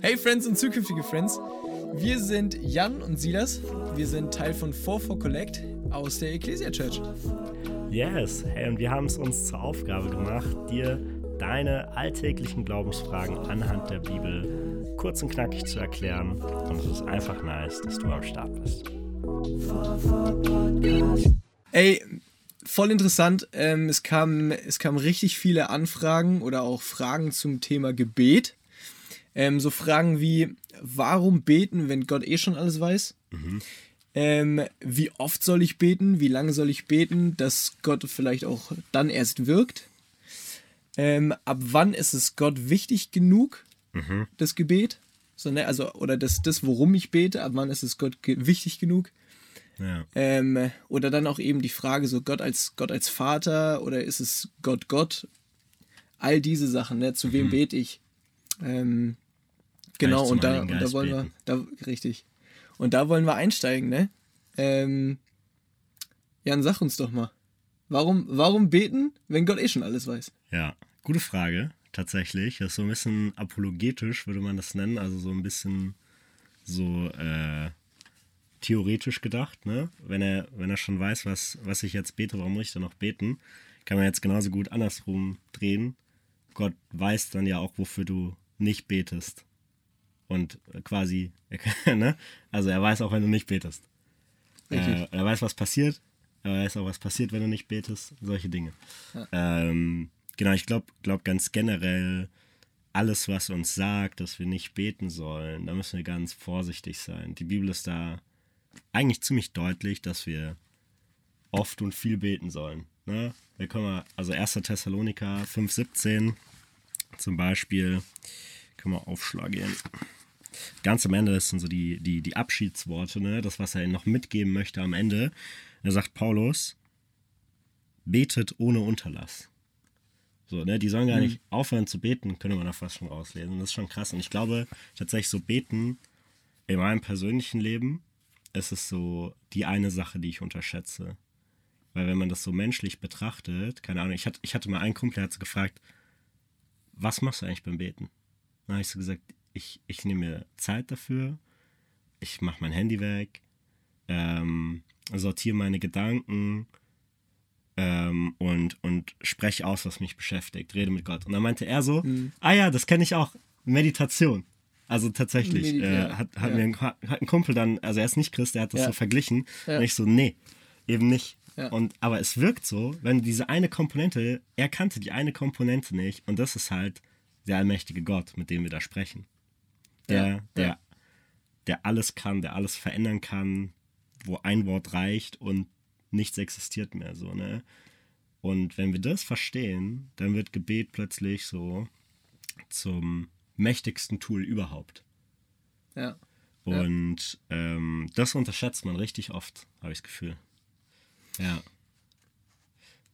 Hey Friends und zukünftige Friends, wir sind Jan und Silas. Wir sind Teil von 44 Collect aus der Ecclesia Church. Yes, hey, und wir haben es uns zur Aufgabe gemacht, dir deine alltäglichen Glaubensfragen anhand der Bibel kurz und knackig zu erklären. Und es ist einfach nice, dass du am Start bist. Ey, voll interessant. Ähm, es, kam, es kamen richtig viele Anfragen oder auch Fragen zum Thema Gebet. Ähm, so Fragen wie, warum beten, wenn Gott eh schon alles weiß? Mhm. Ähm, wie oft soll ich beten? Wie lange soll ich beten, dass Gott vielleicht auch dann erst wirkt? Ähm, ab wann ist es Gott wichtig genug, mhm. das Gebet? So, ne, also, oder das, das, worum ich bete, ab wann ist es Gott ge wichtig genug? Ja. Ähm, oder dann auch eben die Frage, so Gott als Gott als Vater oder ist es Gott Gott? All diese Sachen, ne? Zu wem mhm. bete ich? Ähm, genau, und da, und da wollen beten. wir, da, richtig. Und da wollen wir einsteigen, ne? Ähm, Jan, sag uns doch mal. Warum, warum beten, wenn Gott eh schon alles weiß? Ja, gute Frage, tatsächlich. Das ist so ein bisschen apologetisch, würde man das nennen. Also so ein bisschen so äh, theoretisch gedacht, ne? Wenn er, wenn er schon weiß, was, was ich jetzt bete, warum muss ich dann noch beten? Kann man jetzt genauso gut andersrum drehen. Gott weiß dann ja auch, wofür du nicht betest. Und quasi, ne? Also er weiß auch, wenn du nicht betest. Äh, er weiß, was passiert. Er weiß auch, was passiert, wenn du nicht betest. Solche Dinge. Ja. Ähm, genau, ich glaube glaub ganz generell, alles, was uns sagt, dass wir nicht beten sollen, da müssen wir ganz vorsichtig sein. Die Bibel ist da eigentlich ziemlich deutlich, dass wir oft und viel beten sollen. Ne? Wir können mal, also 1. Thessaloniker 5,17 zum Beispiel, können wir aufschlagen. Ganz am Ende, das sind so die, die, die Abschiedsworte, ne? das, was er ihnen noch mitgeben möchte am Ende. Da sagt Paulus, betet ohne Unterlass. So, ne, die sollen gar mhm. nicht aufhören zu beten, könnte man da fast schon rauslesen. Das ist schon krass. Und ich glaube tatsächlich so beten in meinem persönlichen Leben ist es so die eine Sache, die ich unterschätze. Weil wenn man das so menschlich betrachtet, keine Ahnung, ich hatte, ich hatte mal einen Kumpel, der hat so gefragt, was machst du eigentlich beim Beten? Dann habe ich so gesagt, ich, ich nehme mir Zeit dafür, ich mache mein Handy weg, ähm, sortiere meine Gedanken ähm, und, und spreche aus, was mich beschäftigt, rede mit Gott. Und dann meinte er so, mhm. ah ja, das kenne ich auch, Meditation. Also tatsächlich, äh, hat, hat ja. mir ein, hat ein Kumpel dann, also er ist nicht Christ, der hat das ja. so verglichen. Ja. Und ich so, nee, eben nicht. Und, aber es wirkt so, wenn diese eine Komponente, er kannte die eine Komponente nicht und das ist halt der allmächtige Gott, mit dem wir da sprechen. Der, der, der alles kann, der alles verändern kann, wo ein Wort reicht und nichts existiert mehr so, ne? Und wenn wir das verstehen, dann wird Gebet plötzlich so zum mächtigsten Tool überhaupt. Ja. Und ja. Ähm, das unterschätzt man richtig oft, habe ich das Gefühl. Ja.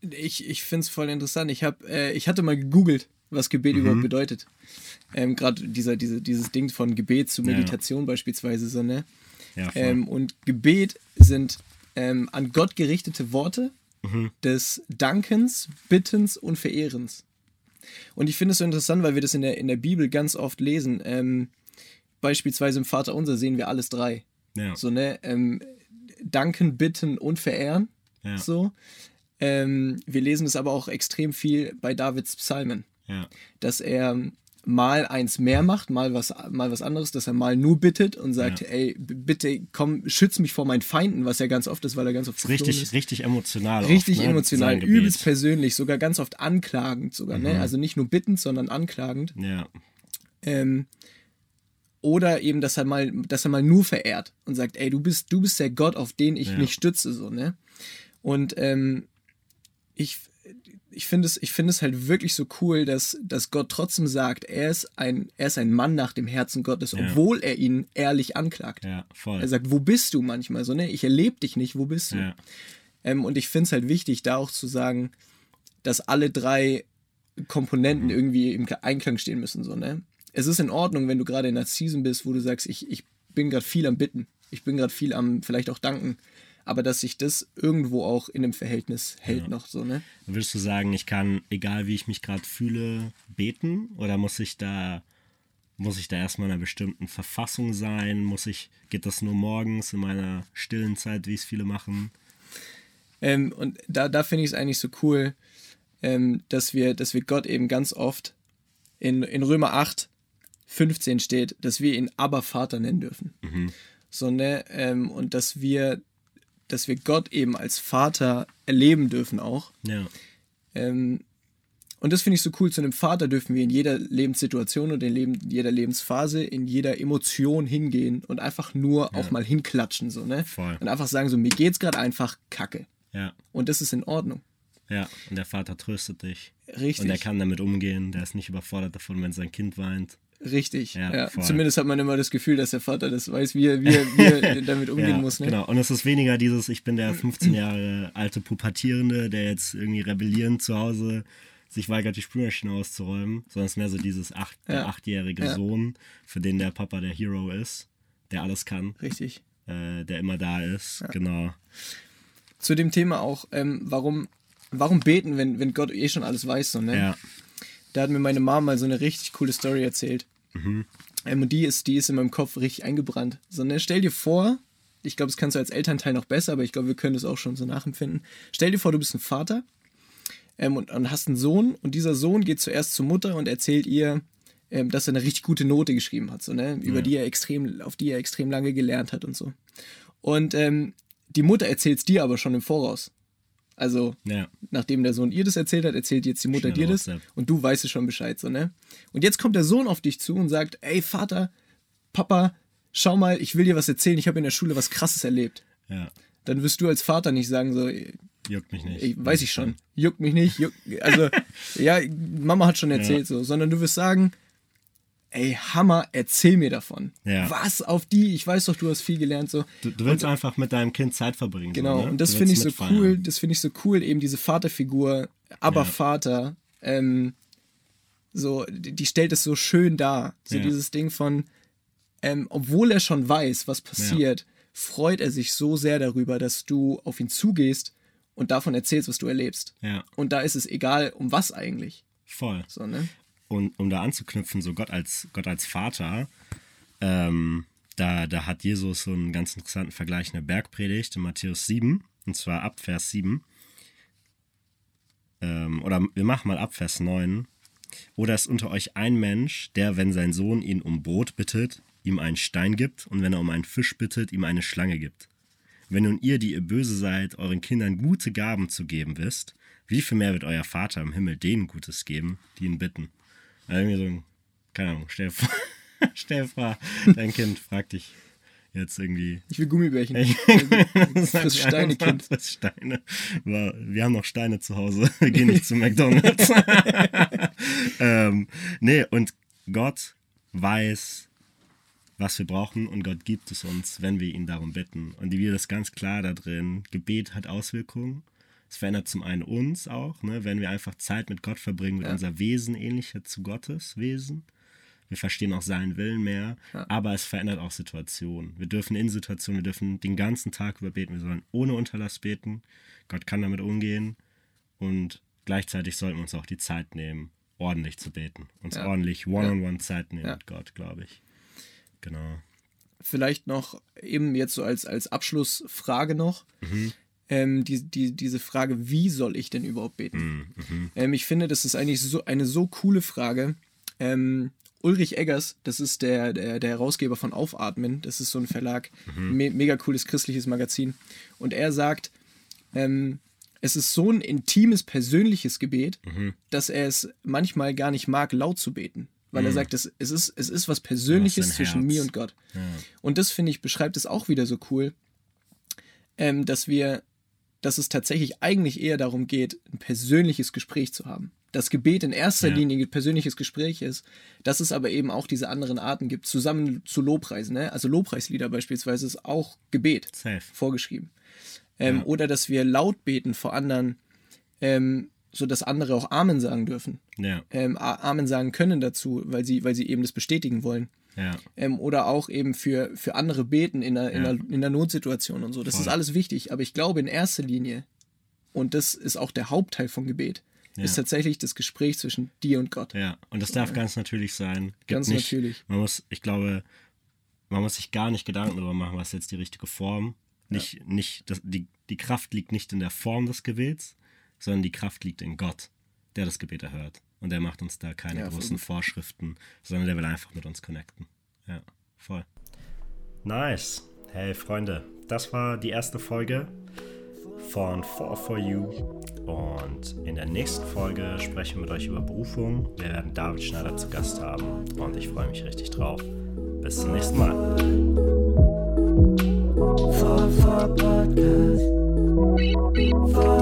Ich, ich finde es voll interessant. Ich, hab, äh, ich hatte mal gegoogelt, was Gebet mhm. überhaupt bedeutet. Ähm, Gerade dieser, diese, dieses Ding von Gebet zu Meditation ja. beispielsweise so, ne? Ja, ähm, und Gebet sind ähm, an Gott gerichtete Worte mhm. des Dankens, Bittens und Verehrens. Und ich finde es so interessant, weil wir das in der, in der Bibel ganz oft lesen. Ähm, beispielsweise im Vater Unser sehen wir alles drei. Ja. So, ne? Ähm, danken, bitten und verehren. Ja. So. Ähm, wir lesen es aber auch extrem viel bei Davids Psalmen. Ja. Dass er mal eins mehr macht, mal was, mal was anderes, dass er mal nur bittet und sagt, ja. ey, bitte komm, schütz mich vor meinen Feinden, was ja ganz oft ist, weil er ganz oft richtig, ist. richtig emotional. Richtig oft, ne? emotional, übelst persönlich, sogar ganz oft anklagend sogar, ne? mhm. ne? Also nicht nur bittend, sondern anklagend. Ja. Ähm, oder eben, dass er mal, dass er mal nur verehrt und sagt, ey, du bist, du bist der Gott, auf den ich ja. mich stütze, so, ne? Und ähm, ich, ich finde es, ich finde es halt wirklich so cool, dass, dass Gott trotzdem sagt, er ist ein, er ist ein Mann nach dem Herzen Gottes, ja. obwohl er ihn ehrlich anklagt. Ja, voll. Er sagt, wo bist du manchmal so, ne? Ich erlebe dich nicht, wo bist du? Ja. Ähm, und ich finde es halt wichtig, da auch zu sagen, dass alle drei Komponenten mhm. irgendwie im Einklang stehen müssen, so, ne? Es ist in Ordnung, wenn du gerade in einer Season bist, wo du sagst, ich, ich bin gerade viel am Bitten, ich bin gerade viel am vielleicht auch danken, aber dass sich das irgendwo auch in dem Verhältnis hält Ja. noch so, ne? Würdest du sagen, ich kann, egal wie ich mich gerade fühle, beten? Oder muss ich da, muss ich da erstmal in einer bestimmten Verfassung sein? Muss ich, geht das nur morgens in meiner stillen Zeit, wie es viele machen? Ähm, und da, da finde ich es eigentlich so cool, ähm, dass, wir, dass wir Gott eben ganz oft in, in Römer 8, 15 steht, dass wir ihn aber Vater nennen dürfen. So, ne? Ähm, und dass wir, dass wir Gott eben als Vater erleben dürfen auch. Ja, Ähm, und das finde ich so cool. Zu einem Vater dürfen wir in jeder Lebenssituation und in Leben, jeder Lebensphase, in jeder Emotion hingehen und einfach nur auch mal hinklatschen, so, ne? Voll. Und einfach sagen, so, mir geht's gerade einfach kacke. ja, Und das ist in Ordnung. ja. Und der Vater tröstet dich. Richtig. Und er kann damit umgehen. Der ist nicht überfordert davon, wenn sein Kind weint. Richtig. Ja, Ja. Zumindest hat man immer das Gefühl, dass der Vater das weiß, wie er, wie er, wie er damit umgehen ja, muss. Ne? Genau. Und es ist weniger dieses, ich bin der 15 Jahre alte Pubertierende, der jetzt irgendwie rebellierend zu Hause sich weigert, die Spülmaschine auszuräumen, sondern es ist mehr so dieses acht, der achtjährige. Sohn, für den der Papa der Hero ist, der alles kann, Richtig. äh, der immer da ist. Genau. Zu dem Thema auch, ähm, warum, warum beten, wenn, wenn Gott eh schon alles weiß, so, ne? Ja. Da hat mir meine Mama mal so eine richtig coole Story erzählt. Mhm. Ähm, und die ist, die ist in meinem Kopf richtig eingebrannt. So, ne? Stell dir vor, ich glaube, das kannst du als Elternteil noch besser, aber ich glaube, wir können das auch schon so nachempfinden. Stell dir vor, du bist ein Vater ähm, und, und hast einen Sohn und dieser Sohn geht zuerst zur Mutter und erzählt ihr, ähm, dass er eine richtig gute Note geschrieben hat, so, ne? über die er extrem, auf die er extrem lange gelernt hat und so. Und ähm, die Mutter erzählt es dir aber schon im Voraus. Also Ja. nachdem der Sohn ihr das erzählt hat, erzählt jetzt die Mutter Schnell dir das WhatsApp. und du weißt es schon Bescheid, so, ne? Und jetzt kommt der Sohn auf dich zu und sagt, ey Vater, Papa, schau mal, ich will dir was erzählen, ich habe in der Schule was krasses erlebt. Ja. Dann wirst du als Vater nicht sagen so, Juckt mich nicht. weiß ich schon, juckt mich nicht, juckt, also ja, Mama hat schon erzählt so, sondern du wirst sagen, ey Hammer, erzähl mir davon. Ja. Was auf die, ich weiß doch, du hast viel gelernt so. Du, du willst einfach mit deinem Kind Zeit verbringen. Genau, so, ne? und das finde ich so mitfeiern. cool, das finde ich so cool, eben diese Vaterfigur, aber Ja. Vater, ähm, so, die, die stellt es so schön dar. So Ja. dieses Ding von, ähm, obwohl er schon weiß, was passiert, freut er sich so sehr darüber, dass du auf ihn zugehst und davon erzählst, was du erlebst. Ja, Und da ist es egal, um was eigentlich. voll. So, ne? Und um da anzuknüpfen, so Gott als, Gott als Vater, ähm, da, da hat Jesus so einen ganz interessanten Vergleich in der Bergpredigt in Matthäus 7, und zwar ab Vers 7. Ähm, oder wir machen mal ab Vers 9. Oder ist unter euch ein Mensch, der, wenn sein Sohn ihn um Brot bittet, ihm einen Stein gibt, und wenn er um einen Fisch bittet, ihm eine Schlange gibt. Wenn nun ihr, die ihr böse seid, euren Kindern gute Gaben zu geben wisst, wie viel mehr wird euer Vater im Himmel denen Gutes geben, die ihn bitten? Also irgendwie so, ein- keine Ahnung, stell stell vor dein Kind fragt dich jetzt irgendwie. Ich will Gummibärchen. Das Fürs Steinekind. Fürs Steine. Aber Wir haben noch Steine zu Hause. Wir gehen nicht zu McDonalds. ähm, nee, und Gott weiß, was wir brauchen und Gott gibt es uns, wenn wir ihn darum bitten. Und die Bibel ist ganz klar da drin, Gebet hat Auswirkungen. Es verändert zum einen uns auch, ne, wenn wir einfach Zeit mit Gott verbringen, wird unser Wesen ähnlicher zu Gottes Wesen. Wir verstehen auch seinen Willen mehr, aber es verändert auch Situationen. Wir dürfen in Situationen, wir dürfen den ganzen Tag über beten, wir sollen ohne Unterlass beten. Gott kann damit umgehen und gleichzeitig sollten wir uns auch die Zeit nehmen, ordentlich zu beten. Uns Ja. ordentlich One-on-One Zeit nehmen Ja. mit Gott, glaube ich. Genau. vielleicht noch eben jetzt so als, als Abschlussfrage noch. Mhm. Ähm, die, die, diese Frage, wie soll ich denn überhaupt beten? Mhm. Ähm, ich finde, das ist eigentlich so eine so coole Frage. Ähm, Ulrich Eggers, das ist der, der, der Herausgeber von Aufatmen, das ist so ein Verlag, Mhm. me mega cooles christliches Magazin. Und er sagt, ähm, es ist so ein intimes, persönliches Gebet, Mhm. dass er es manchmal gar nicht mag, laut zu beten. Weil er sagt, es, es, ist, es ist was Persönliches zwischen mir und Gott. Und das, finde ich, beschreibt es auch wieder so cool, ähm, dass wir, dass es tatsächlich eigentlich eher darum geht, ein persönliches Gespräch zu haben. Das Gebet in erster Ja. Linie ein persönliches Gespräch ist, dass es aber eben auch diese anderen Arten gibt, zusammen zu Lobpreisen. Ne? Also Lobpreislieder beispielsweise ist auch Gebet Safe. vorgeschrieben. Ähm, Ja. Oder dass wir laut beten vor anderen, ähm, sodass andere auch Amen sagen dürfen Ja, ähm, Amen sagen können dazu, weil sie, weil sie eben das bestätigen wollen. Ja. Ähm, oder auch eben für, für andere beten in der, in, Ja. der, in der Notsituation und so. Das Voll. ist alles wichtig. Aber ich glaube in erster Linie, und das ist auch der Hauptteil von Gebet, Ja. ist tatsächlich das Gespräch zwischen dir und Gott. Ja, und das darf ganz natürlich sein. Gibt Ganz nicht, natürlich. Man muss, ich glaube, man muss sich gar nicht Gedanken darüber machen, was jetzt die richtige Form. Nicht, nicht, das, die, die Kraft liegt nicht in der Form des Gebets, sondern die Kraft liegt in Gott, der das Gebet erhört und er macht uns da keine ja, großen Vorschriften, sondern der will einfach mit uns connecten. Ja, voll. Nice. Hey Freunde, das war die erste Folge von 4 for You. Und in der nächsten Folge sprechen wir mit euch über Berufung. Wir werden David Schneider zu Gast haben und ich freue mich richtig drauf. Bis zum nächsten Mal. 4, 4 Podcast. 4